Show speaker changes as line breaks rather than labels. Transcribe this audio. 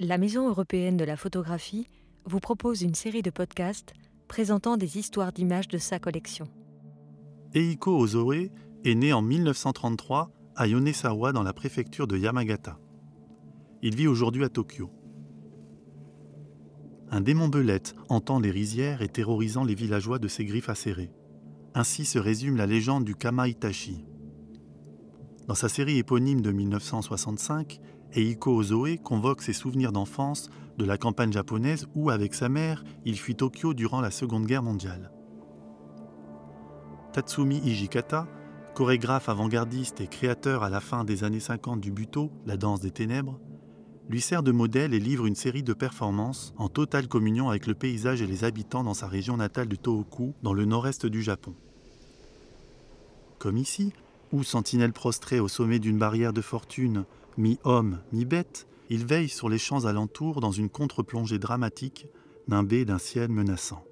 la Maison européenne de la photographie vous propose une série de podcasts présentant des histoires d'images de sa collection.
Eiko Ozoe est né en 1933 à Yonesawa dans la préfecture de Yamagata. Il vit aujourd'hui à Tokyo. Un démon belette entend les rizières et terrorisant les villageois de ses griffes acérées. Ainsi se résume la légende du Kama Itachi. Dans sa série éponyme de 1965, Eiko Ozoe convoque ses souvenirs d'enfance de la campagne japonaise où, avec sa mère, il fuit Tokyo durant la Seconde Guerre mondiale. Tatsumi Ijikata, chorégraphe avant-gardiste et créateur à la fin des années 50 du Buto, la danse des ténèbres, lui sert de modèle et livre une série de performances en totale communion avec le paysage et les habitants dans sa région natale de Tohoku, dans le nord-est du Japon. Comme ici, où sentinelle prostré au sommet d'une barrière de fortune, mi-homme, mi-bête, il veille sur les champs alentours dans une contre-plongée dramatique, nimbée d'un ciel menaçant.